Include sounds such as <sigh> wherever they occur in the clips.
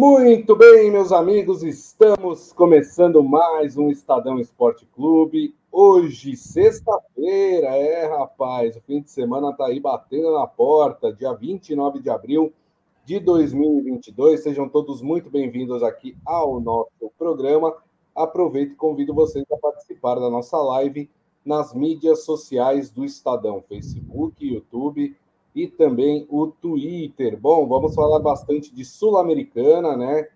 Muito bem, meus amigos, estamos começando mais um Estadão Esporte Clube. Hoje, sexta-feira, é rapaz, o fim de semana tá aí batendo na porta, dia 29 de abril de 2022. Sejam todos muito bem-vindos aqui ao nosso programa. Aproveito e convido vocês a participar da nossa live nas mídias sociais do Estadão, Facebook, YouTube e também o Twitter. Bom, vamos falar bastante de Sul-Americana, né?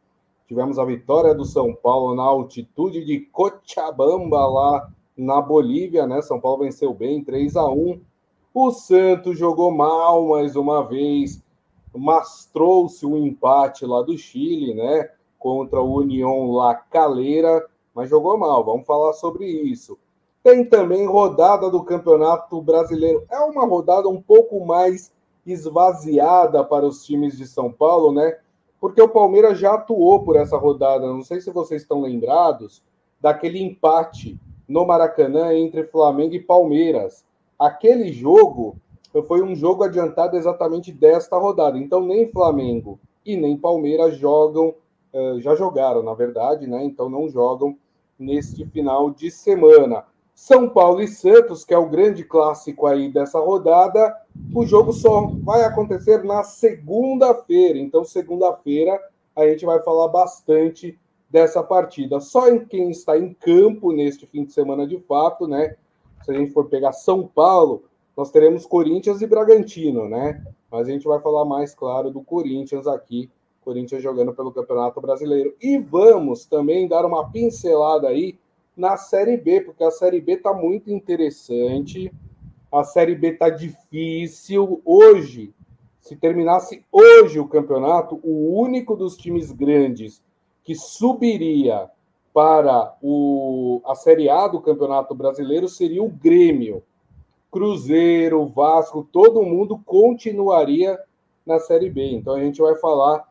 Tivemos a vitória do São Paulo na altitude de Cochabamba, lá na Bolívia, né? São Paulo venceu bem, 3 a 1 O Santos jogou mal mais uma vez, mas trouxe um empate lá do Chile, né? Contra o União La Calera, mas jogou mal. Vamos falar sobre isso. Tem também rodada do Campeonato Brasileiro. É uma rodada um pouco mais esvaziada para os times de São Paulo, né? Porque o Palmeiras já atuou por essa rodada. Não sei se vocês estão lembrados daquele empate no Maracanã entre Flamengo e Palmeiras. Aquele jogo foi um jogo adiantado exatamente desta rodada. Então, nem Flamengo e nem Palmeiras jogam, eh, já jogaram, na verdade, né? Então, não jogam neste final de semana. São Paulo e Santos, que é o grande clássico aí dessa rodada, o jogo só vai acontecer na segunda-feira. Então, segunda-feira, a gente vai falar bastante dessa partida. Só em quem está em campo neste fim de semana de fato, né? Se a gente for pegar São Paulo, nós teremos Corinthians e Bragantino, né? Mas a gente vai falar mais, claro, do Corinthians aqui. Corinthians jogando pelo Campeonato Brasileiro. E vamos também dar uma pincelada aí na Série B, porque a Série B está muito interessante. A Série B está difícil. Hoje, se terminasse hoje o campeonato, o único dos times grandes que subiria para o, a Série A do Campeonato Brasileiro seria o Grêmio. Cruzeiro, Vasco, todo mundo continuaria na Série B. Então a gente vai falar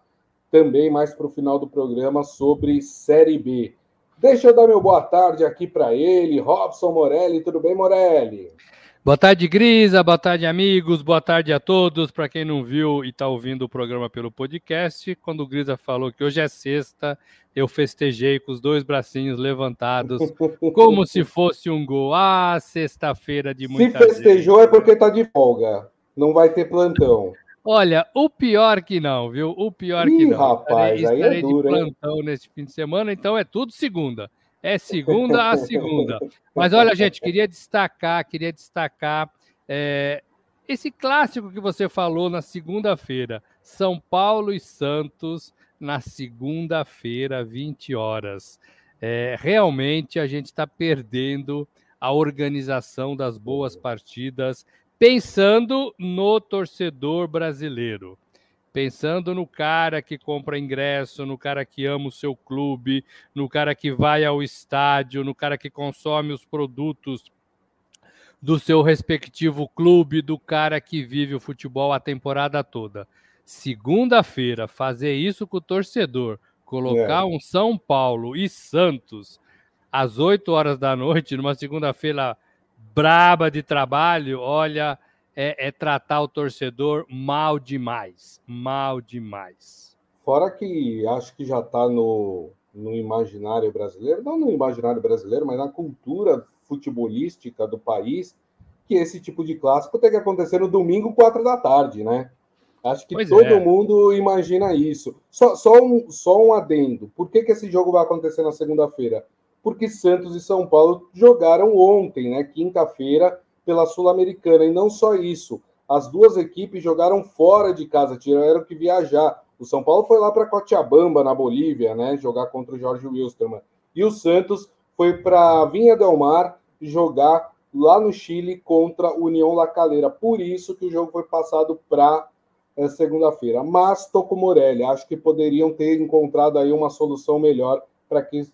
também mais para o final do programa sobre Série B. Deixa eu dar meu boa tarde aqui para ele, Robson Morelli. Tudo bem, Morelli? Boa tarde, Grisa. Boa tarde, amigos. Boa tarde a todos. Para quem não viu e está ouvindo o programa pelo podcast, quando o Grisa falou que hoje é sexta, eu festejei com os dois bracinhos levantados, <laughs> como se fosse um gol. Ah, sexta-feira de muita Se festejou gente. é porque está de folga. Não vai ter plantão. Olha, o pior que não, viu? O pior Ih, que não. Rapaz, estarei, estarei aí é duro, de plantão hein? neste fim de semana, então é tudo segunda. É segunda a segunda. <laughs> Mas olha, gente, queria destacar, queria destacar é, esse clássico que você falou na segunda-feira. São Paulo e Santos na segunda-feira, 20 horas. É, realmente a gente está perdendo a organização das boas partidas pensando no torcedor brasileiro, pensando no cara que compra ingresso, no cara que ama o seu clube, no cara que vai ao estádio, no cara que consome os produtos do seu respectivo clube, do cara que vive o futebol a temporada toda. Segunda-feira, fazer isso com o torcedor, colocar é. um São Paulo e Santos às 8 horas da noite, numa segunda-feira braba de trabalho, olha, é, é, tratar o torcedor mal demais. Mal demais. Fora que acho que já está no, no imaginário brasileiro, não no imaginário brasileiro, mas na cultura futebolística do país, que esse tipo de clássico tem que acontecer no domingo, quatro da tarde, né? Acho que pois todo é. mundo imagina isso. Só, só, um, só um adendo. Por que, que esse jogo vai acontecer na segunda-feira? Porque Santos e São Paulo jogaram ontem, né, quinta-feira, pela Sul-Americana. E não só isso, as duas equipes jogaram fora de casa, tiveram que viajar. O São Paulo foi lá para Cochabamba, na Bolívia, né, jogar contra o Jorge Wilstermann. E o Santos foi para Vinha Del Mar jogar lá no Chile contra o União La Calera. Por isso que o jogo foi passado para é, segunda-feira. Mas Toco Morelli, acho que poderiam ter encontrado aí uma solução melhor para que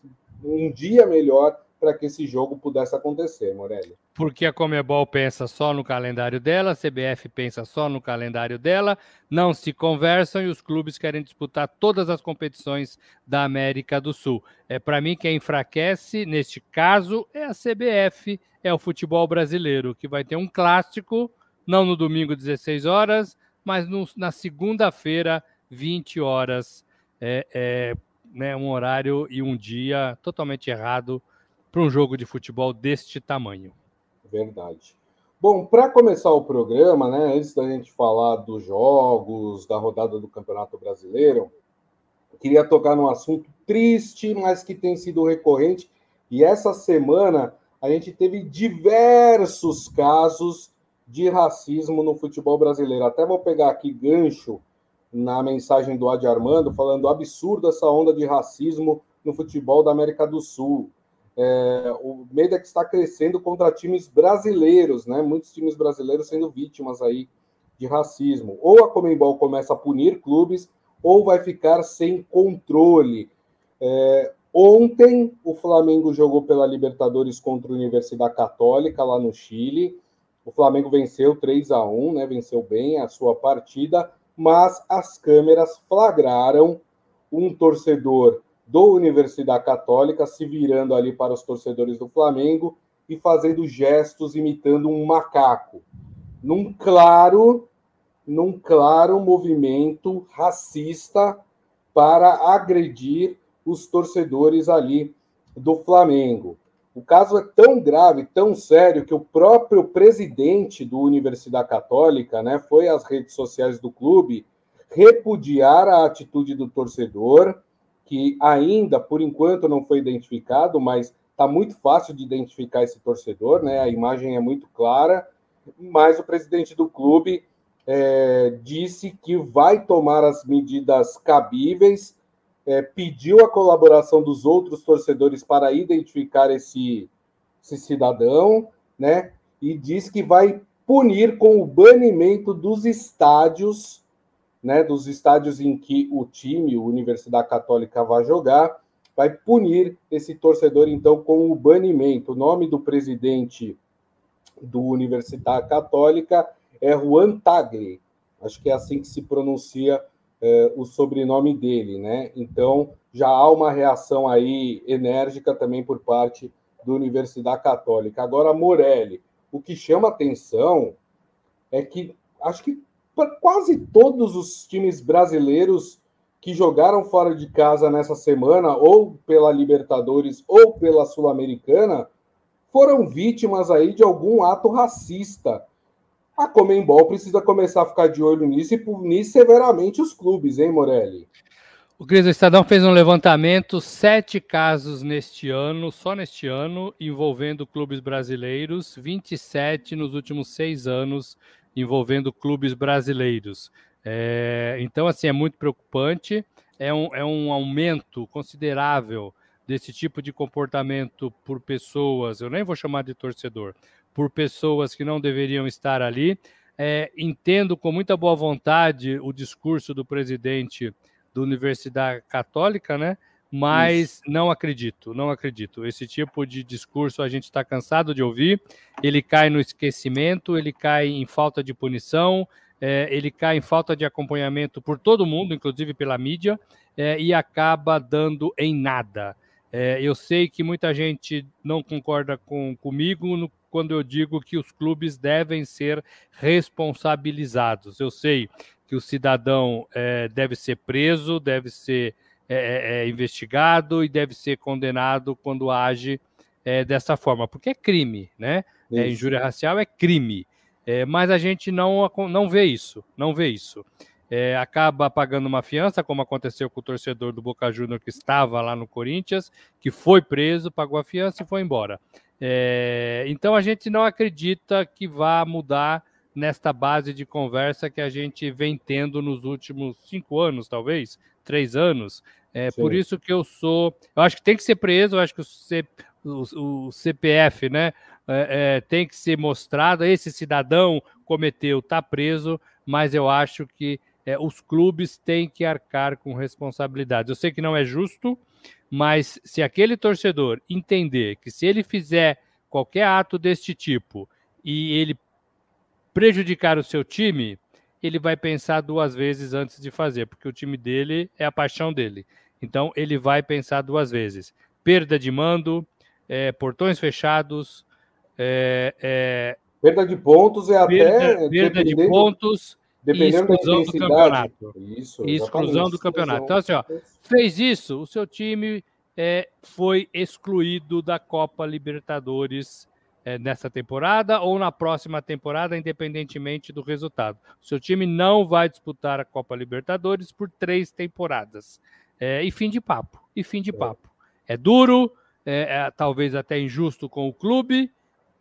um dia melhor para que esse jogo pudesse acontecer, Morelli. Porque a Comebol pensa só no calendário dela, a CBF pensa só no calendário dela, não se conversam e os clubes querem disputar todas as competições da América do Sul. É para mim quem enfraquece neste caso é a CBF, é o futebol brasileiro, que vai ter um clássico, não no domingo 16 horas, mas no, na segunda-feira 20 horas é, é né, um horário e um dia totalmente errado para um jogo de futebol deste tamanho. Verdade. Bom, para começar o programa, né, antes da gente falar dos jogos, da rodada do Campeonato Brasileiro, queria tocar num assunto triste, mas que tem sido recorrente. E essa semana a gente teve diversos casos de racismo no futebol brasileiro. Até vou pegar aqui gancho na mensagem do Adi Armando, falando absurdo essa onda de racismo no futebol da América do Sul. É, o medo é que está crescendo contra times brasileiros, né? Muitos times brasileiros sendo vítimas aí de racismo. Ou a Comembol começa a punir clubes, ou vai ficar sem controle. É, ontem, o Flamengo jogou pela Libertadores contra a Universidade Católica, lá no Chile. O Flamengo venceu 3 a 1 né? Venceu bem a sua partida, mas as câmeras flagraram um torcedor do Universidade Católica se virando ali para os torcedores do Flamengo e fazendo gestos imitando um macaco, num claro, num claro movimento racista para agredir os torcedores ali do Flamengo. O caso é tão grave, tão sério, que o próprio presidente do Universidade Católica, né, foi às redes sociais do clube repudiar a atitude do torcedor, que ainda, por enquanto, não foi identificado, mas está muito fácil de identificar esse torcedor, né? A imagem é muito clara, mas o presidente do clube é, disse que vai tomar as medidas cabíveis, é, pediu a colaboração dos outros torcedores para identificar esse, esse cidadão, né? E diz que vai punir com o banimento dos estádios né, dos estádios em que o time, o Universidade Católica, vai jogar, vai punir esse torcedor, então, com o banimento. O nome do presidente do Universidade Católica é Juan Tagli, acho que é assim que se pronuncia é, o sobrenome dele, né? Então, já há uma reação aí enérgica também por parte do Universidade Católica. Agora, Morelli, o que chama atenção é que acho que quase todos os times brasileiros que jogaram fora de casa nessa semana, ou pela Libertadores ou pela Sul-Americana, foram vítimas aí de algum ato racista. A Comembol precisa começar a ficar de olho nisso e punir severamente os clubes, hein, Morelli? O Cris, o Estadão fez um levantamento, sete casos neste ano, só neste ano, envolvendo clubes brasileiros, 27 nos últimos seis anos envolvendo clubes brasileiros. É, então, assim, é muito preocupante, é um, é um aumento considerável desse tipo de comportamento por pessoas, eu nem vou chamar de torcedor, por pessoas que não deveriam estar ali. É, entendo com muita boa vontade o discurso do presidente da Universidade Católica, né? mas Isso. não acredito, não acredito. Esse tipo de discurso a gente está cansado de ouvir. Ele cai no esquecimento, ele cai em falta de punição, é, ele cai em falta de acompanhamento por todo mundo, inclusive pela mídia, é, e acaba dando em nada. É, eu sei que muita gente não concorda com, comigo no, quando eu digo que os clubes devem ser responsabilizados. Eu sei que o cidadão é, deve ser preso, deve ser é, é, é, investigado e deve ser condenado quando age é, dessa forma, porque é crime, né? É, injúria racial é crime, mas a gente não, não vê isso, não vê isso. É, acaba pagando uma fiança, como aconteceu com o torcedor do Boca Júnior que estava lá no Corinthians, que foi preso, pagou a fiança e foi embora. É, então a gente não acredita que vá mudar nesta base de conversa que a gente vem tendo nos últimos cinco anos, talvez, três anos. É Sim. por isso que eu sou. Eu acho que tem que ser preso, eu acho que o, C, o, o CPF né, é, é, tem que ser mostrado. Esse cidadão cometeu, está preso, mas eu acho que é, os clubes têm que arcar com responsabilidades. Eu sei que não é justo, mas se aquele torcedor entender que se ele fizer qualquer ato deste tipo e ele prejudicar o seu time, ele vai pensar duas vezes antes de fazer, porque o time dele é a paixão dele. Então, ele vai pensar duas vezes. Perda de mando, é, portões fechados. É, é, perda de pontos é perda, até. Perda de pontos. Dependendo exclusão do campeonato. Isso, exclusão do campeonato. Então, assim, ó, fez isso, o seu time é, foi excluído da Copa Libertadores é, nessa temporada ou na próxima temporada, independentemente do resultado. O seu time não vai disputar a Copa Libertadores por três temporadas. É, e fim de papo. E fim de é. papo. É duro, é, é, talvez até injusto com o clube,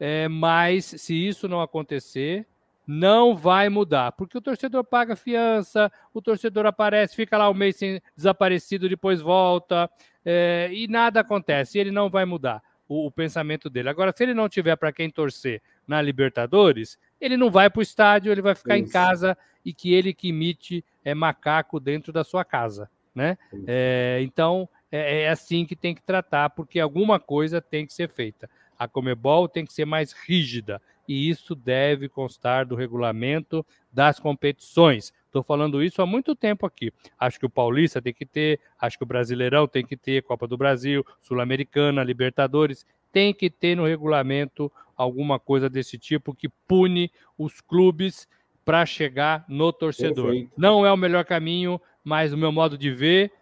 é, mas se isso não acontecer, não vai mudar, porque o torcedor paga fiança, o torcedor aparece, fica lá um mês sem, desaparecido, depois volta, é, e nada acontece, ele não vai mudar o, o pensamento dele. Agora, se ele não tiver para quem torcer na Libertadores, ele não vai para o estádio, ele vai ficar Isso. em casa e que ele que imite é macaco dentro da sua casa, né? É, então é, é, assim que tem que tratar, porque alguma coisa tem que ser feita. A Comebol tem que ser mais rígida e isso deve constar do regulamento das competições. Estou falando isso há muito tempo aqui. Acho que o Paulista tem que ter, acho que o Brasileirão tem que ter, Copa do Brasil, Sul-Americana, Libertadores, tem que ter no regulamento alguma coisa desse tipo que pune os clubes para chegar no torcedor. Perfeito. Não é o melhor caminho, mas o meu modo de ver,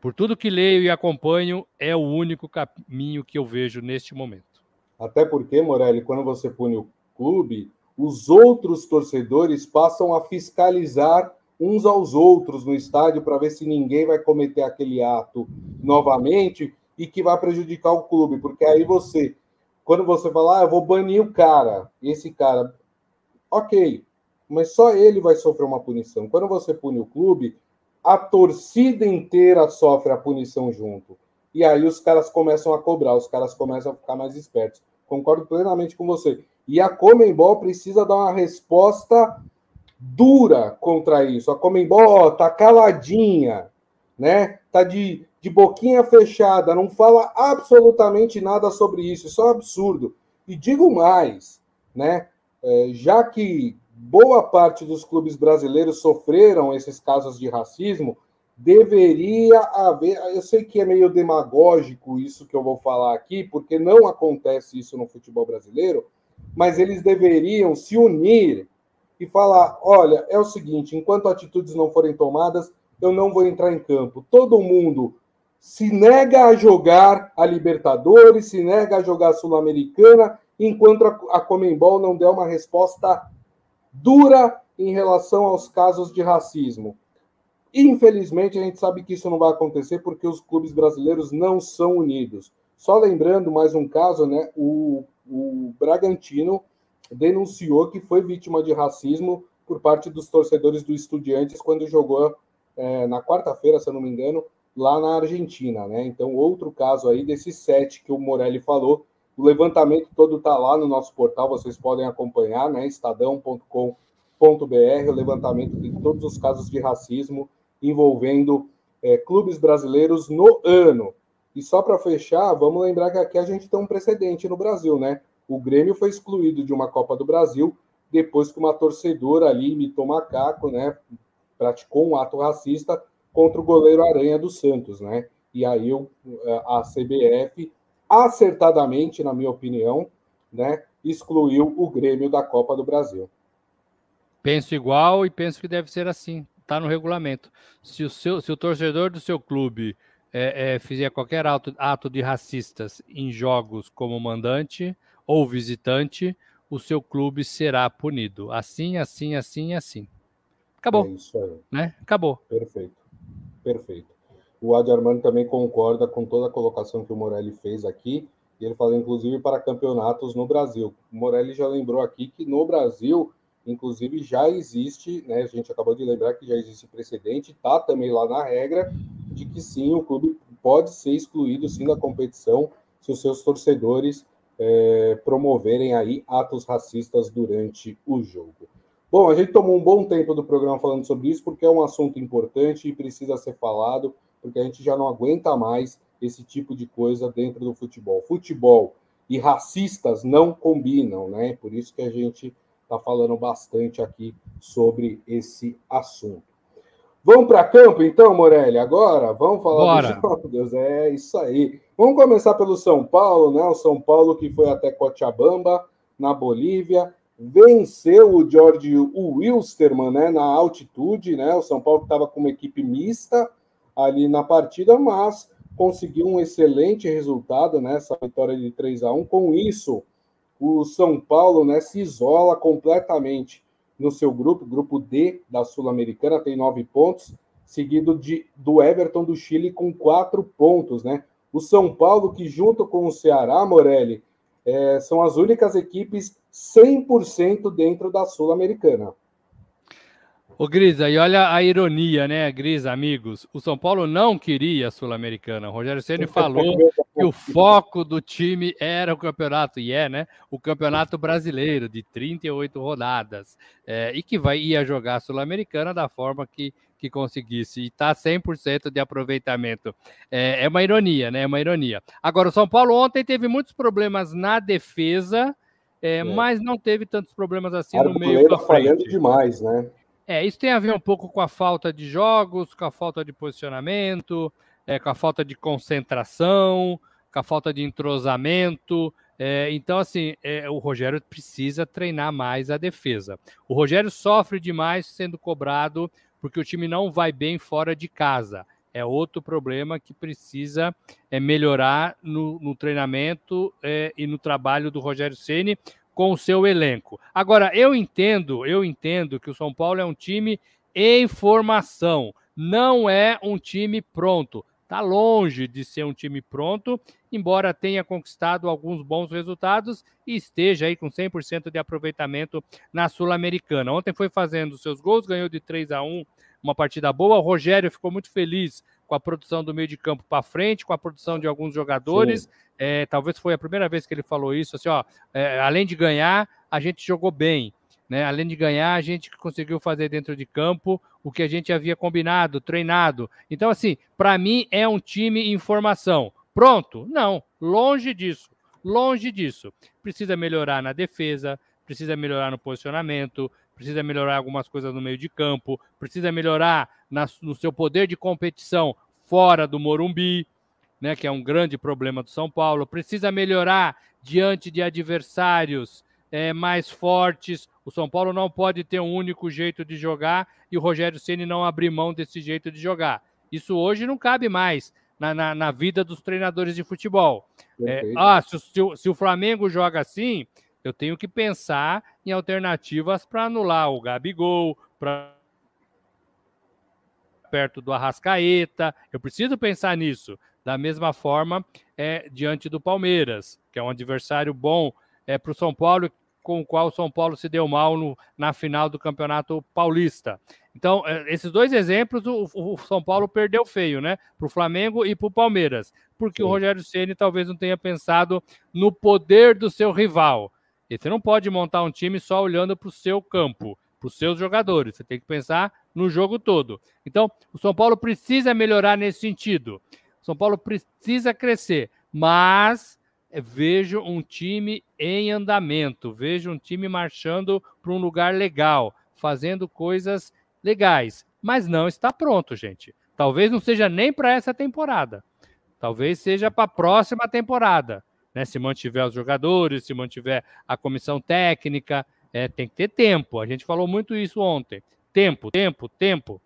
por tudo que leio e acompanho, é o único caminho que eu vejo neste momento. Até porque, Morelli, quando você pune o clube, os outros torcedores passam a fiscalizar uns aos outros no estádio para ver se ninguém vai cometer aquele ato novamente e que vai prejudicar o clube, porque aí você, quando você fala, ah, eu vou banir o cara, esse cara, ok, mas só ele vai sofrer uma punição. Quando você pune o clube, a torcida inteira sofre a punição junto. E aí os caras começam a cobrar, os caras começam a ficar mais espertos. Concordo plenamente com você. E a Comembol precisa dar uma resposta dura contra isso. A Comembol tá caladinha, né? Tá de, de boquinha fechada, não fala absolutamente nada sobre isso. Isso é um absurdo. E digo mais, né? É, já que boa parte dos clubes brasileiros sofreram esses casos de racismo, deveria haver. Eu sei que é meio demagógico isso que eu vou falar aqui, porque não acontece isso no futebol brasileiro mas eles deveriam se unir e falar: olha, é o seguinte, enquanto atitudes não forem tomadas, eu não vou entrar em campo. Todo mundo se nega a jogar a Libertadores, se nega a jogar a Sul-Americana, enquanto a Comembol não der uma resposta dura em relação aos casos de racismo. Infelizmente, a gente sabe que isso não vai acontecer porque os clubes brasileiros não são unidos. Só lembrando mais um caso, né? O o Bragantino denunciou que foi vítima de racismo por parte dos torcedores do Estudiantes quando jogou é, na quarta-feira, se eu não me engano, lá na Argentina, né? Então, outro caso aí desses sete que o Morelli falou. O levantamento todo está lá no nosso portal, vocês podem acompanhar, né? estadão.com.br, o levantamento de todos os casos de racismo envolvendo é, clubes brasileiros no ano. E só para fechar, vamos lembrar que aqui a gente tem um precedente no Brasil, né? O Grêmio foi excluído de uma Copa do Brasil depois que uma torcedora ali imitou macaco, né? Praticou um ato racista contra o goleiro Aranha do Santos, né? E aí a CBF, acertadamente, na minha opinião, né, excluiu o Grêmio da Copa do Brasil. Penso igual e penso que deve ser assim. Está no regulamento. Se o, seu, se o torcedor do seu clube é, é, fizer qualquer ato, ato de racistas em jogos como mandante ou visitante, o seu clube será punido. Assim, assim, assim, assim. Acabou. É isso aí. Né? Acabou. Perfeito. Perfeito. O Adi também concorda com toda a colocação que o Morelli fez aqui. E ele fala, inclusive, para campeonatos no Brasil. O Morelli já lembrou aqui que no Brasil, inclusive, já existe, né? A gente acabou de lembrar que já existe precedente, tá também lá na regra, de que sim, o clube pode ser excluído sim da competição se os seus torcedores é, promoverem aí atos racistas durante o jogo. Bom, a gente tomou um bom tempo do programa falando sobre isso porque é um assunto importante e precisa ser falado, porque a gente já não aguenta mais esse tipo de coisa dentro do futebol. Futebol e racistas não combinam, né? Por isso que a gente está falando bastante aqui sobre esse assunto. Vamos para campo, então, Morelli, agora? Vamos falar Bora. dos jogos? É isso aí. Vamos começar pelo São Paulo, né? O São Paulo que foi até Cochabamba, na Bolívia, venceu o George Wilstermann né, na altitude, né? O São Paulo estava com uma equipe mista ali na partida, mas conseguiu um excelente resultado nessa vitória de 3 a 1. Com isso, o São Paulo né, se isola completamente no seu grupo, grupo D da Sul-Americana, tem nove pontos, seguido de, do Everton do Chile com quatro pontos, né? O São Paulo, que junto com o Ceará, Morelli, é, são as únicas equipes 100% dentro da Sul-Americana. Ô Grisa, e olha a ironia, né, Grisa, amigos? O São Paulo não queria a Sul-Americana. O Rogério Ceni <laughs> falou que o foco do time era o campeonato, e é, né? O campeonato brasileiro, de 38 rodadas. É, e que vai, ia jogar a Sul-Americana da forma que, que conseguisse. E está 100% de aproveitamento. É, é uma ironia, né? É uma ironia. Agora, o São Paulo ontem teve muitos problemas na defesa. É, é. mas não teve tantos problemas assim no meio da frente. falhando demais, né? É, isso tem a ver um pouco com a falta de jogos, com a falta de posicionamento, é, com a falta de concentração, com a falta de entrosamento. É, então, assim, é, o Rogério precisa treinar mais a defesa. O Rogério sofre demais sendo cobrado porque o time não vai bem fora de casa. É outro problema que precisa é, melhorar no, no treinamento é, e no trabalho do Rogério Ceni com o seu elenco. Agora, eu entendo, eu entendo que o São Paulo é um time em formação, não é um time pronto. Está longe de ser um time pronto, embora tenha conquistado alguns bons resultados e esteja aí com 100% de aproveitamento na Sul-Americana. Ontem foi fazendo seus gols, ganhou de 3 a 1, uma partida boa. O Rogério ficou muito feliz com a produção do meio de campo para frente, com a produção de alguns jogadores. É, talvez foi a primeira vez que ele falou isso, assim, ó, é, além de ganhar, a gente jogou bem. Né? Além de ganhar, a gente conseguiu fazer dentro de campo o que a gente havia combinado, treinado. Então, assim, para mim é um time em formação. Pronto? Não, longe disso. Longe disso. Precisa melhorar na defesa, precisa melhorar no posicionamento, precisa melhorar algumas coisas no meio de campo, precisa melhorar na, no seu poder de competição fora do Morumbi, né, que é um grande problema do São Paulo, precisa melhorar diante de adversários é, mais fortes. O São Paulo não pode ter um único jeito de jogar e o Rogério Ceni não abrir mão desse jeito de jogar. Isso hoje não cabe mais na, na, na vida dos treinadores de futebol. É, ah, se, se, se o Flamengo joga assim, eu tenho que pensar em alternativas para anular o Gabigol, para perto do Arrascaeta. Eu preciso pensar nisso. Da mesma forma, é, diante do Palmeiras, que é um adversário bom é, para o São Paulo, com o qual o São Paulo se deu mal no, na final do Campeonato Paulista. Então, é, esses dois exemplos, o, o São Paulo perdeu feio, né? Para o Flamengo e para o Palmeiras, porque Sim. o Rogério Ceni talvez não tenha pensado no poder do seu rival. E você não pode montar um time só olhando para o seu campo, para os seus jogadores. Você tem que pensar no jogo todo. Então, o São Paulo precisa melhorar nesse sentido. São Paulo precisa crescer, mas vejo um time em andamento, vejo um time marchando para um lugar legal, fazendo coisas legais, mas não está pronto, gente. Talvez não seja nem para essa temporada. Talvez seja para a próxima temporada. Né? Se mantiver os jogadores, se mantiver a comissão técnica, é, tem que ter tempo. A gente falou muito isso ontem. Tempo, tempo, tempo.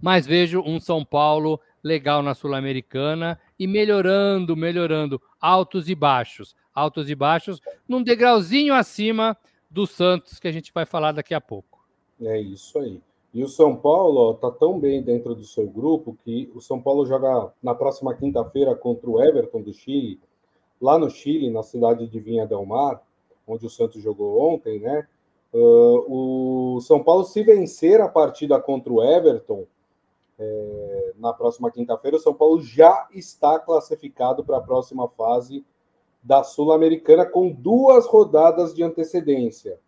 Mas vejo um São Paulo legal na Sul-Americana e melhorando, melhorando, altos e baixos, altos e baixos, num degrauzinho acima do Santos que a gente vai falar daqui a pouco. É isso aí. E o São Paulo está tão bem dentro do seu grupo que o São Paulo joga na próxima quinta-feira contra o Everton do Chile, lá no Chile, na cidade de Vinha del Mar, onde o Santos jogou ontem, né? Uh, o São Paulo, se vencer a partida contra o Everton, é, na próxima quinta-feira, o São Paulo já está classificado para a próxima fase da Sul-Americana com duas rodadas de antecedência,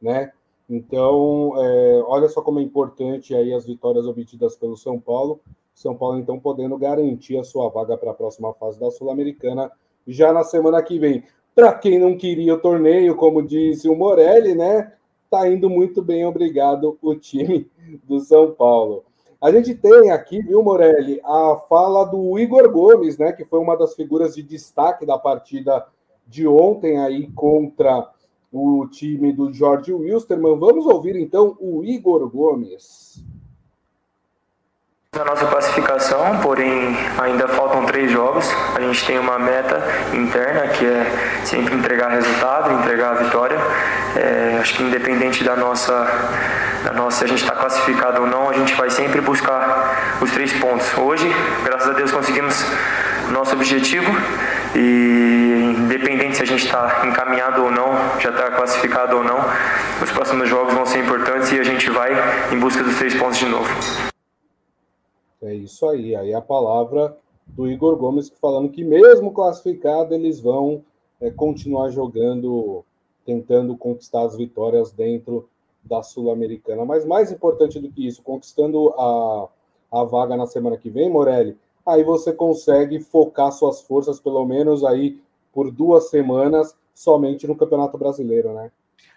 né? Então, é, olha só como é importante aí as vitórias obtidas pelo São Paulo. São Paulo, então, podendo garantir a sua vaga para a próxima fase da Sul-Americana já na semana que vem. Para quem não queria o torneio, como disse o Morelli, né? Tá indo muito bem, obrigado, o time do São Paulo. A gente tem aqui, viu, Morelli, a fala do Igor Gomes, né, que foi uma das figuras de destaque da partida de ontem aí contra o time do Jorge Wilstermann. Vamos ouvir então o Igor Gomes. A nossa classificação, porém ainda faltam três jogos. A gente tem uma meta interna que é sempre entregar resultado, entregar a vitória. É, acho que independente da nossa, da nossa, se a gente está classificado ou não, a gente vai sempre buscar os três pontos. Hoje, graças a Deus, conseguimos nosso objetivo e independente se a gente está encaminhado ou não, já está classificado ou não, os próximos jogos vão ser importantes e a gente vai em busca dos três pontos de novo. É isso aí. Aí a palavra do Igor Gomes falando que mesmo classificado eles vão é, continuar jogando, tentando conquistar as vitórias dentro da Sul-Americana. Mas mais importante do que isso, conquistando a, a vaga na semana que vem, Morelli, aí você consegue focar suas forças pelo menos aí por duas semanas somente no Campeonato Brasileiro, né?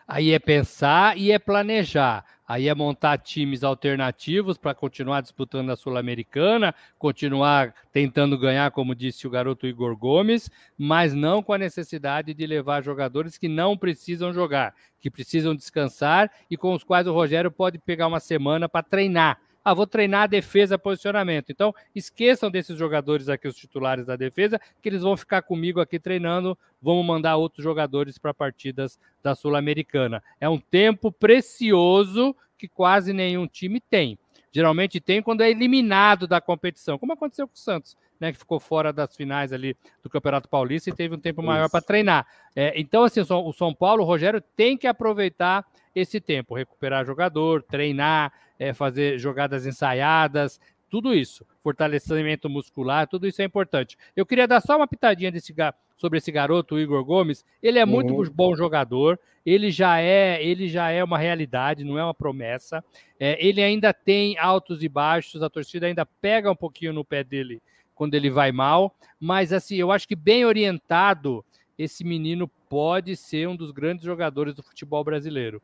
Aí é pensar e é planejar. Aí é montar times alternativos para continuar disputando a Sul-Americana, continuar tentando ganhar, como disse o garoto Igor Gomes, mas não com a necessidade de levar jogadores que não precisam jogar, que precisam descansar e com os quais o Rogério pode pegar uma semana para treinar ah, vou treinar a defesa, posicionamento. Então, esqueçam desses jogadores aqui, os titulares da defesa, que eles vão ficar comigo aqui treinando. Vamos mandar outros jogadores para partidas da Sul-Americana. É um tempo precioso que quase nenhum time tem. Geralmente tem quando é eliminado da competição, como aconteceu com o Santos, né, que ficou fora das finais ali do Campeonato Paulista e teve um tempo maior para treinar. É, então, assim, o São Paulo, o Rogério tem que aproveitar esse tempo, recuperar jogador, treinar, é, fazer jogadas ensaiadas, tudo isso, fortalecimento muscular, tudo isso é importante. Eu queria dar só uma pitadinha desse, sobre esse garoto, o Igor Gomes. Ele é muito uhum. bom jogador, ele já é, ele já é uma realidade, não é uma promessa. É, ele ainda tem altos e baixos, a torcida ainda pega um pouquinho no pé dele quando ele vai mal, mas assim, eu acho que bem orientado, esse menino pode ser um dos grandes jogadores do futebol brasileiro.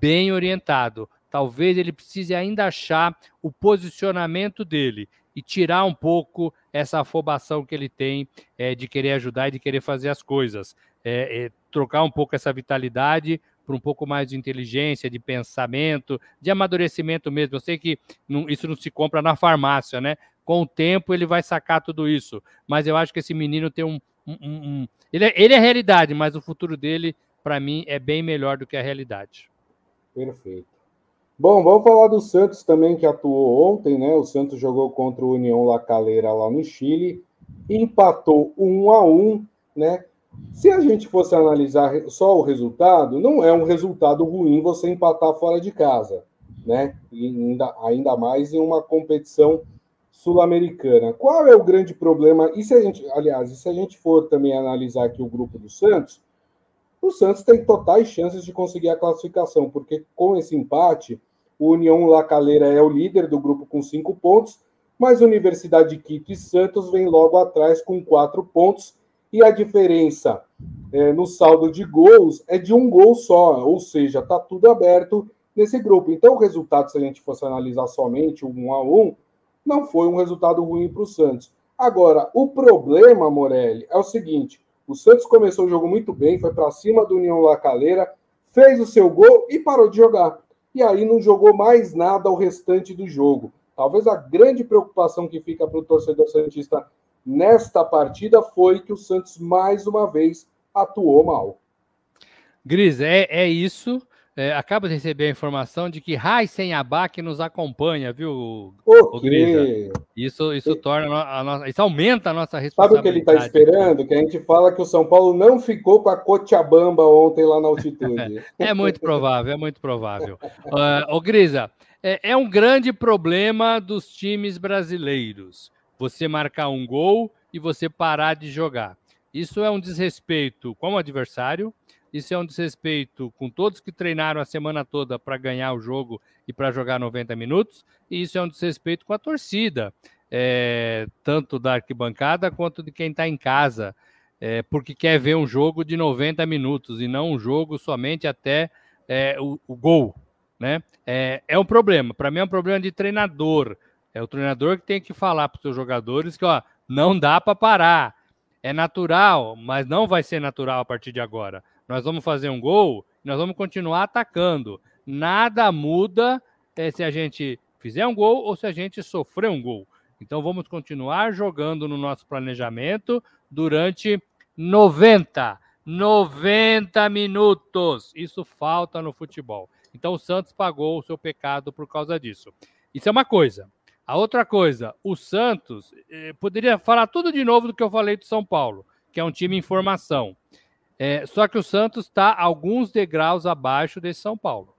Bem orientado talvez ele precise ainda achar o posicionamento dele e tirar um pouco essa afobação que ele tem é, de querer ajudar e de querer fazer as coisas. É, é, trocar um pouco essa vitalidade por um pouco mais de inteligência, de pensamento, de amadurecimento mesmo. Eu sei que não, isso não se compra na farmácia, né? Com o tempo ele vai sacar tudo isso. Mas eu acho que esse menino tem um. um, um ele, é, ele é realidade, mas o futuro dele, para mim, é bem melhor do que a realidade. Perfeito. Bom, vamos falar do Santos também, que atuou ontem, né? O Santos jogou contra o União La Calera lá no Chile, empatou um a um, né? Se a gente fosse analisar só o resultado, não é um resultado ruim você empatar fora de casa, né? E ainda, ainda mais em uma competição sul-americana. Qual é o grande problema? E se a gente, aliás, se a gente for também analisar aqui o grupo do Santos, o Santos tem totais chances de conseguir a classificação, porque com esse empate o União La Calera é o líder do grupo com cinco pontos, mas Universidade de Quito e Santos vem logo atrás com quatro pontos. E a diferença é, no saldo de gols é de um gol só, ou seja, está tudo aberto nesse grupo. Então, o resultado, se a gente fosse analisar somente o um a um, não foi um resultado ruim para o Santos. Agora, o problema, Morelli, é o seguinte: o Santos começou o jogo muito bem, foi para cima do União La Calera, fez o seu gol e parou de jogar e aí não jogou mais nada ao restante do jogo. Talvez a grande preocupação que fica para o torcedor santista nesta partida foi que o Santos mais uma vez atuou mal. Gris, é, é isso. É, acaba de receber a informação de que Raisen Abac nos acompanha, viu, o Grisa? Isso, isso torna a nossa, isso aumenta a nossa responsabilidade. Sabe o que ele está esperando? Que a gente fala que o São Paulo não ficou com a Cochabamba ontem lá na altitude. <laughs> é muito provável, é muito provável. Uh, ô Grisa, é, é um grande problema dos times brasileiros. Você marcar um gol e você parar de jogar. Isso é um desrespeito com o adversário, isso é um desrespeito com todos que treinaram a semana toda para ganhar o jogo e para jogar 90 minutos, e isso é um desrespeito com a torcida, é, tanto da arquibancada quanto de quem está em casa, é, porque quer ver um jogo de 90 minutos e não um jogo somente até é, o, o, gol. Né? É, é um problema. Para mim é um problema de treinador. É o treinador que tem que falar para os seus jogadores que ó, não dá para parar. É natural, mas não vai ser natural a partir de agora nós vamos fazer um gol, nós vamos continuar atacando. Nada muda é, se a gente fizer um gol ou se a gente sofrer um gol. Então vamos continuar jogando no nosso planejamento durante 90, 90 minutos. Isso falta no futebol. Então o Santos pagou o seu pecado por causa disso. Isso é uma coisa. A outra coisa, o Santos eh, poderia falar tudo de novo do que eu falei do São Paulo, que é um time em formação. É, só que o Santos está alguns degraus abaixo desse São Paulo.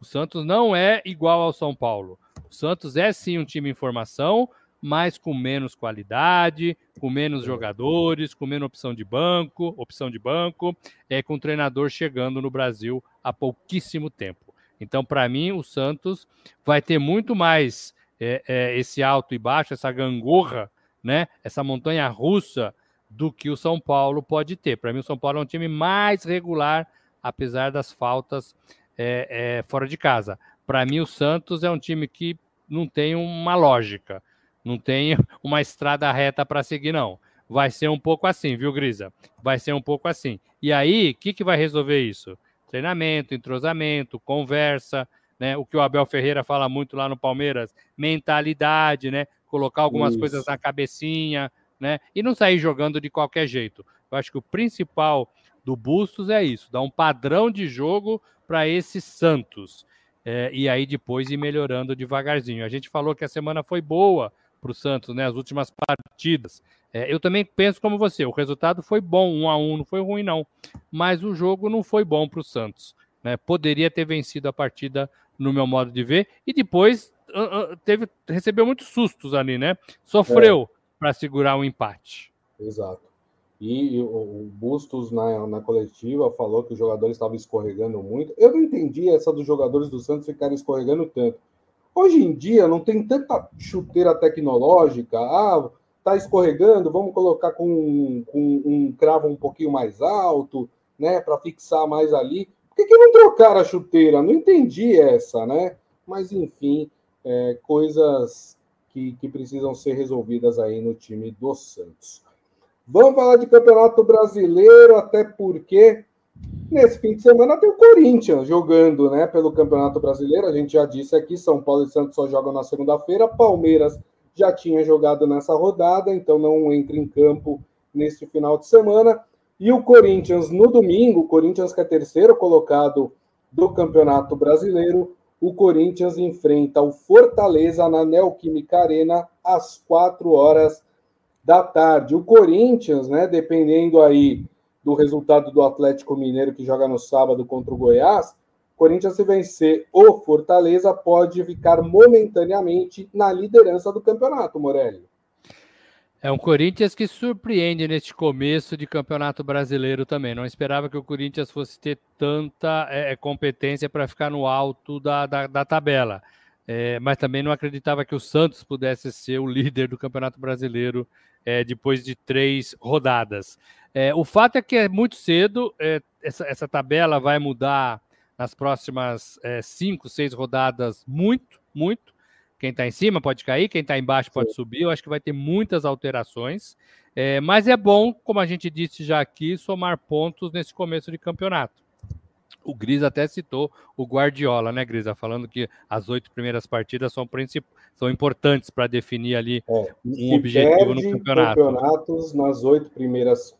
O Santos não é igual ao São Paulo. O Santos é sim um time em formação, mas com menos qualidade, com menos jogadores, com menos opção de banco, opção de banco, é com o treinador chegando no Brasil há pouquíssimo tempo. Então, para mim, o Santos vai ter muito mais é, é, esse alto e baixo, essa gangorra, né? Essa montanha russa do que o São Paulo pode ter. Para mim, o São Paulo é um time mais regular, apesar das faltas é, é fora de casa. Para mim, o Santos é um time que não tem uma lógica, não tem <laughs> uma estrada reta para seguir, não. Vai ser um pouco assim, viu, Grisa? Vai ser um pouco assim. E aí, o que, que vai resolver isso? Treinamento, entrosamento, conversa, né? O que o Abel Ferreira fala muito lá no Palmeiras, mentalidade, né? Colocar algumas isso. coisas na cabecinha, né? E não sair jogando de qualquer jeito. Eu acho que o principal do Bustos é isso, dar um padrão de jogo para esse Santos é, e aí depois ir melhorando devagarzinho. A gente falou que a semana foi boa para o Santos, né? As últimas partidas. É, eu também penso como você, o resultado foi bom, um a um, não foi ruim, não. Mas o jogo não foi bom para o Santos. Né? Poderia ter vencido a partida, no meu modo de ver, e depois teve, recebeu muitos sustos ali, né? Sofreu é. Para segurar o um empate. Exato. E o Bustos, na, na coletiva, falou que os jogadores estavam escorregando muito. Eu não entendi essa dos jogadores do Santos ficarem escorregando tanto. Hoje em dia não tem tanta chuteira tecnológica. Ah, tá escorregando, vamos colocar com, com um cravo um pouquinho mais alto, né, para fixar mais ali. Por que, que não trocaram a chuteira? Não entendi essa, né? Mas enfim, é, coisas que, que precisam ser resolvidas aí no time do Santos. Vamos falar de Campeonato Brasileiro, até porque nesse fim de semana tem o Corinthians jogando né, pelo Campeonato Brasileiro. A gente já disse aqui: São Paulo e Santos só jogam na segunda-feira. Palmeiras já tinha jogado nessa rodada, então não entra em campo neste final de semana. E o Corinthians no domingo, o Corinthians que é terceiro colocado do Campeonato Brasileiro, o Corinthians enfrenta o Fortaleza na Neoquímica Arena às quatro horas da tarde. O Corinthians, né, dependendo aí do resultado do Atlético Mineiro que joga no sábado contra o Goiás, Corinthians se vencer o Fortaleza pode ficar momentaneamente na liderança do campeonato, Morelli. É um Corinthians que surpreende neste começo de campeonato brasileiro também. Não esperava que o Corinthians fosse ter tanta é, competência para ficar no alto da, da, da tabela. É, mas também não acreditava que o Santos pudesse ser o líder do campeonato brasileiro é, depois de três rodadas. É, o fato é que é muito cedo, é, essa, essa, tabela vai mudar nas próximas é, cinco, seis rodadas, muito, muito. Quem está em cima pode cair, quem está embaixo pode Sim. subir. Eu acho que vai ter muitas alterações. É, mas é bom, como a gente disse já aqui, somar pontos nesse começo de campeonato. O Gris até citou o Guardiola, né, Grisa? Falando que as oito primeiras partidas são, são importantes para definir ali é, um objetivo no campeonato. campeonatos nas oito primeiras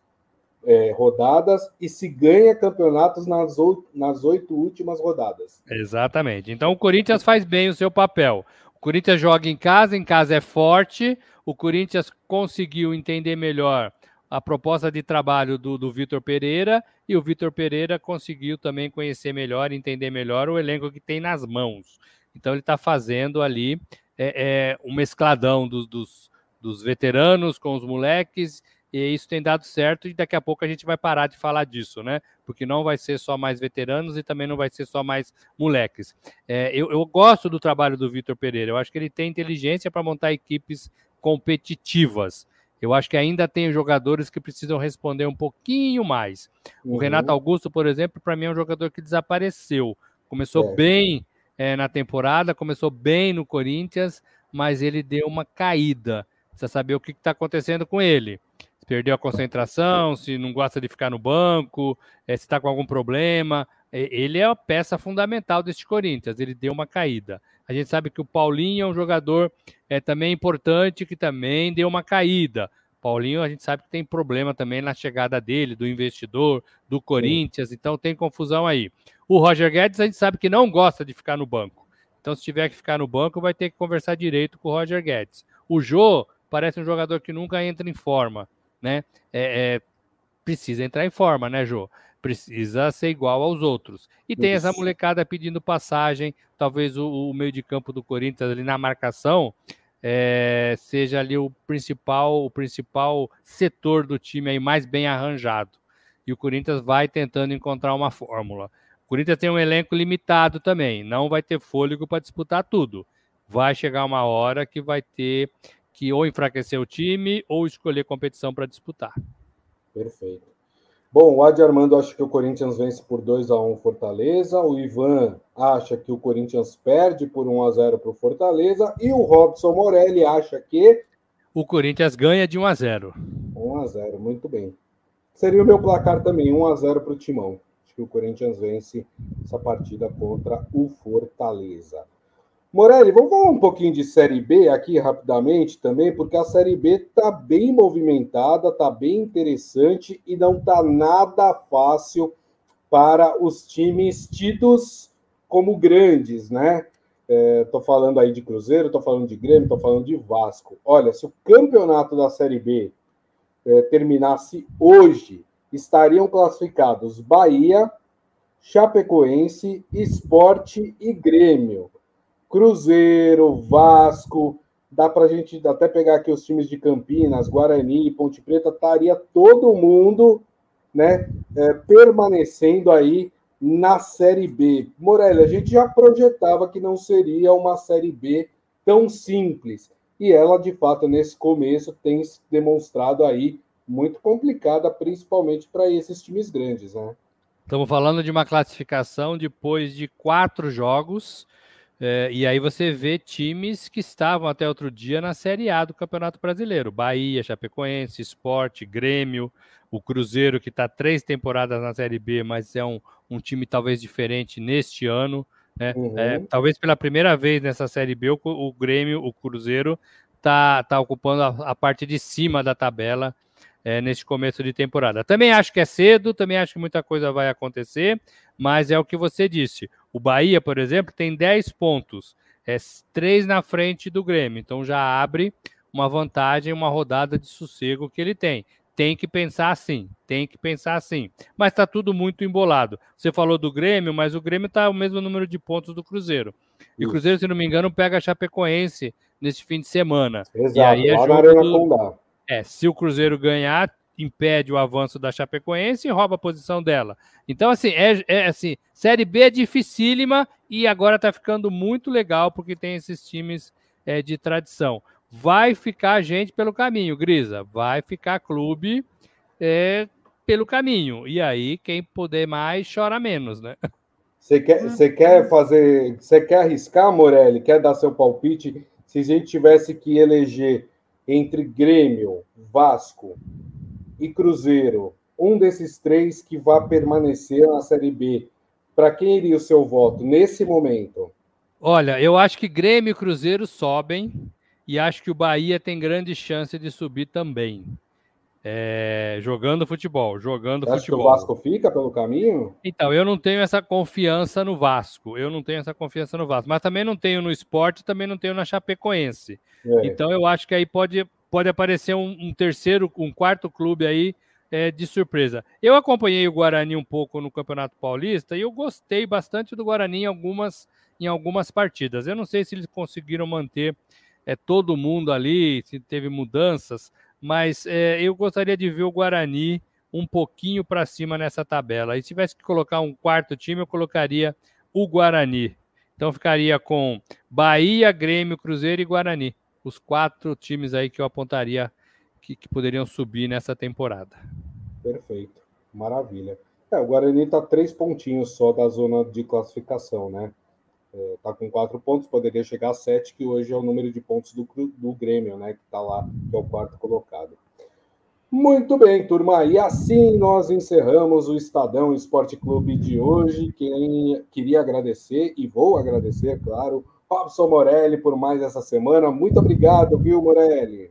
é, rodadas e se ganha campeonatos nas oito, nas oito últimas rodadas. Exatamente. Então o Corinthians faz bem o seu papel. Corinthians joga em casa, em casa é forte. O Corinthians conseguiu entender melhor a proposta de trabalho do, do Vitor Pereira e o Vitor Pereira conseguiu também conhecer melhor, entender melhor o elenco que tem nas mãos. Então ele está fazendo ali é, é, um mescladão dos, dos, dos veteranos com os moleques e isso tem dado certo e daqui a pouco a gente vai parar de falar disso, né? Porque não vai ser só mais veteranos e também não vai ser só mais moleques. É, eu, eu, gosto do trabalho do Vitor Pereira, eu acho que ele tem inteligência para montar equipes competitivas. Eu acho que ainda tem jogadores que precisam responder um pouquinho mais. Uhum. O Renato Augusto, por exemplo, para mim é um jogador que desapareceu. Começou é. bem é, na temporada, começou bem no Corinthians, mas ele deu uma caída. Precisa saber o que está acontecendo com ele. Perdeu a concentração, se não gosta de ficar no banco, é, se está com algum problema. Ele é a peça fundamental deste Corinthians, ele deu uma caída. A gente sabe que o Paulinho é um jogador é, também importante, que também deu uma caída. Paulinho, a gente sabe que tem problema também na chegada dele, do investidor, do Corinthians, então tem confusão aí. O Roger Guedes, a gente sabe que não gosta de ficar no banco. Então, se tiver que ficar no banco, vai ter que conversar direito com o Roger Guedes. O Jô parece um jogador que nunca entra em forma, né? É, é, precisa entrar em forma, né, Jô? Precisa ser igual aos outros. E tem essa molecada pedindo passagem, talvez o, o, meio de campo do Corinthians ali na marcação é, seja ali o principal, o principal setor do time aí mais bem arranjado. E o Corinthians vai tentando encontrar uma fórmula. O Corinthians tem um elenco limitado também, não vai ter fôlego para disputar tudo. Vai chegar uma hora que vai ter que ou enfraquecer o time ou escolher competição para disputar. Perfeito. Bom, o Adi Armando acha que o Corinthians vence por 2 a 1 Fortaleza, o Ivan acha que o Corinthians perde por 1 a 0 para o Fortaleza e o Robson Morelli acha que o Corinthians ganha de 1 a 0. 1 a 0, muito bem. Seria o meu placar também, 1 a 0 para o Timão. Acho que o Corinthians vence essa partida contra o Fortaleza. Morelli, vamos falar um pouquinho de Série B aqui rapidamente também, porque a Série B está bem movimentada, está bem interessante e não está nada fácil para os times tidos como grandes, né? Estou é, falando aí de Cruzeiro, estou falando de Grêmio, estou falando de Vasco. Olha, se o campeonato da Série B é, terminasse hoje, estariam classificados Bahia, Chapecoense, Esporte e Grêmio. Cruzeiro, Vasco, dá para a gente até pegar aqui os times de Campinas, Guarani, Ponte Preta, estaria todo mundo né, é, permanecendo aí na Série B. Morelli, a gente já projetava que não seria uma Série B tão simples. E ela, de fato, nesse começo, tem se demonstrado aí muito complicada, principalmente para esses times grandes, né? Estamos falando de uma classificação depois de quatro jogos é, e aí você vê times que estavam até outro dia na Série A do Campeonato Brasileiro: Bahia, Chapecoense, Esporte, Grêmio, o Cruzeiro, que está três temporadas na Série B, mas é um, um time talvez diferente neste ano. Né? Uhum. É, talvez pela primeira vez nessa Série B, o, o Grêmio, o Cruzeiro, está tá ocupando a, a, parte de cima da tabela é, neste começo de temporada. Também acho que é cedo, também acho que muita coisa vai acontecer, mas é o que você disse. O Bahia, por exemplo, tem 10 pontos, é 3 na frente do Grêmio, então já abre uma vantagem, uma rodada de sossego que ele tem. Tem que pensar assim, tem que pensar assim. Mas está tudo muito embolado. Você falou do Grêmio, mas o Grêmio está o mesmo número de pontos do Cruzeiro. E o Cruzeiro, se não me engano, pega a Chapecoense nesse fim de semana. Exato, e aí é jogo do... É, se o Cruzeiro ganhar, impede o avanço da Chapecoense e rouba a posição dela. Então, assim, é, é assim, Série B é dificílima e agora está ficando muito legal porque tem esses times é, de tradição. Vai ficar gente pelo caminho, Grisa. Vai ficar clube é, pelo caminho. E aí, quem puder mais, chora menos, né? Você quer, você quer fazer. Você quer arriscar, Morelli? Quer dar seu palpite? Se a gente tivesse que eleger entre Grêmio, Vasco, e Cruzeiro, um desses três que vai permanecer na Série B, para quem iria o seu voto nesse momento? Olha, eu acho que Grêmio e Cruzeiro sobem e acho que o Bahia tem grande chance de subir também. É, jogando futebol, jogando Você futebol. Que o Vasco fica pelo caminho? Então, eu não tenho essa confiança no Vasco. Eu não tenho essa confiança no Vasco, mas também não tenho no esporte, também não tenho na Chapecoense. É. Então, eu acho que aí pode pode aparecer um, um terceiro, um quarto clube aí é, de surpresa. Eu acompanhei o Guarani um pouco no Campeonato Paulista e eu gostei bastante do Guarani em algumas, em algumas partidas. Eu não sei se eles conseguiram manter é, todo mundo ali, se teve mudanças, mas é, eu gostaria de ver o Guarani um pouquinho para cima nessa tabela. E se tivesse que colocar um quarto time, eu colocaria o Guarani. Então ficaria com Bahia, Grêmio, Cruzeiro e Guarani os quatro times aí que eu apontaria que, que poderiam subir nessa temporada. Perfeito, maravilha. É, o Guarani está três pontinhos só da zona de classificação, né? É, tá com quatro pontos, poderia chegar a sete, que hoje é o número de pontos do, do Grêmio, né? Que está lá, que é o quarto colocado. Muito bem, turma. E assim nós encerramos o Estadão Esporte Clube de hoje. Quem queria agradecer, e vou agradecer, claro, Robson Morelli por mais essa semana. Muito obrigado, viu, Morelli?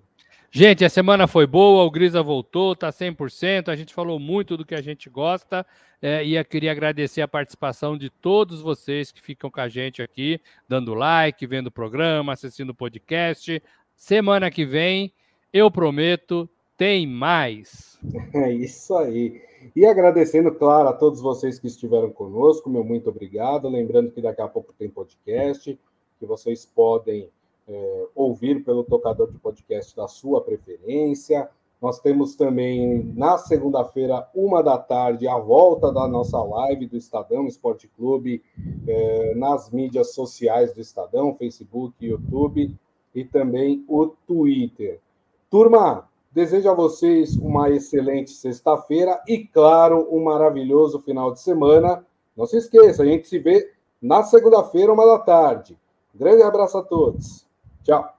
Gente, a semana foi boa, o Grisa voltou, tá 100%, a gente falou muito do que a gente gosta é, e eu queria agradecer a participação de todos vocês que ficam com a gente aqui, dando like, vendo o programa, assistindo o podcast. Semana que vem, eu prometo, tem mais. <laughs> É isso aí. E agradecendo, claro, a todos vocês que estiveram conosco, meu muito obrigado. Lembrando que daqui a pouco tem podcast, que vocês podem é, ouvir pelo tocador de podcast da sua preferência. Nós temos também na segunda-feira, uma da tarde, a volta da nossa live do Estadão Esporte Clube é, nas mídias sociais do Estadão, Facebook, YouTube e também o Twitter. Turma, Desejo a vocês uma excelente sexta-feira e, claro, um maravilhoso final de semana. Não se esqueça, a gente se vê na segunda-feira, uma da tarde. Grande abraço a todos. Tchau.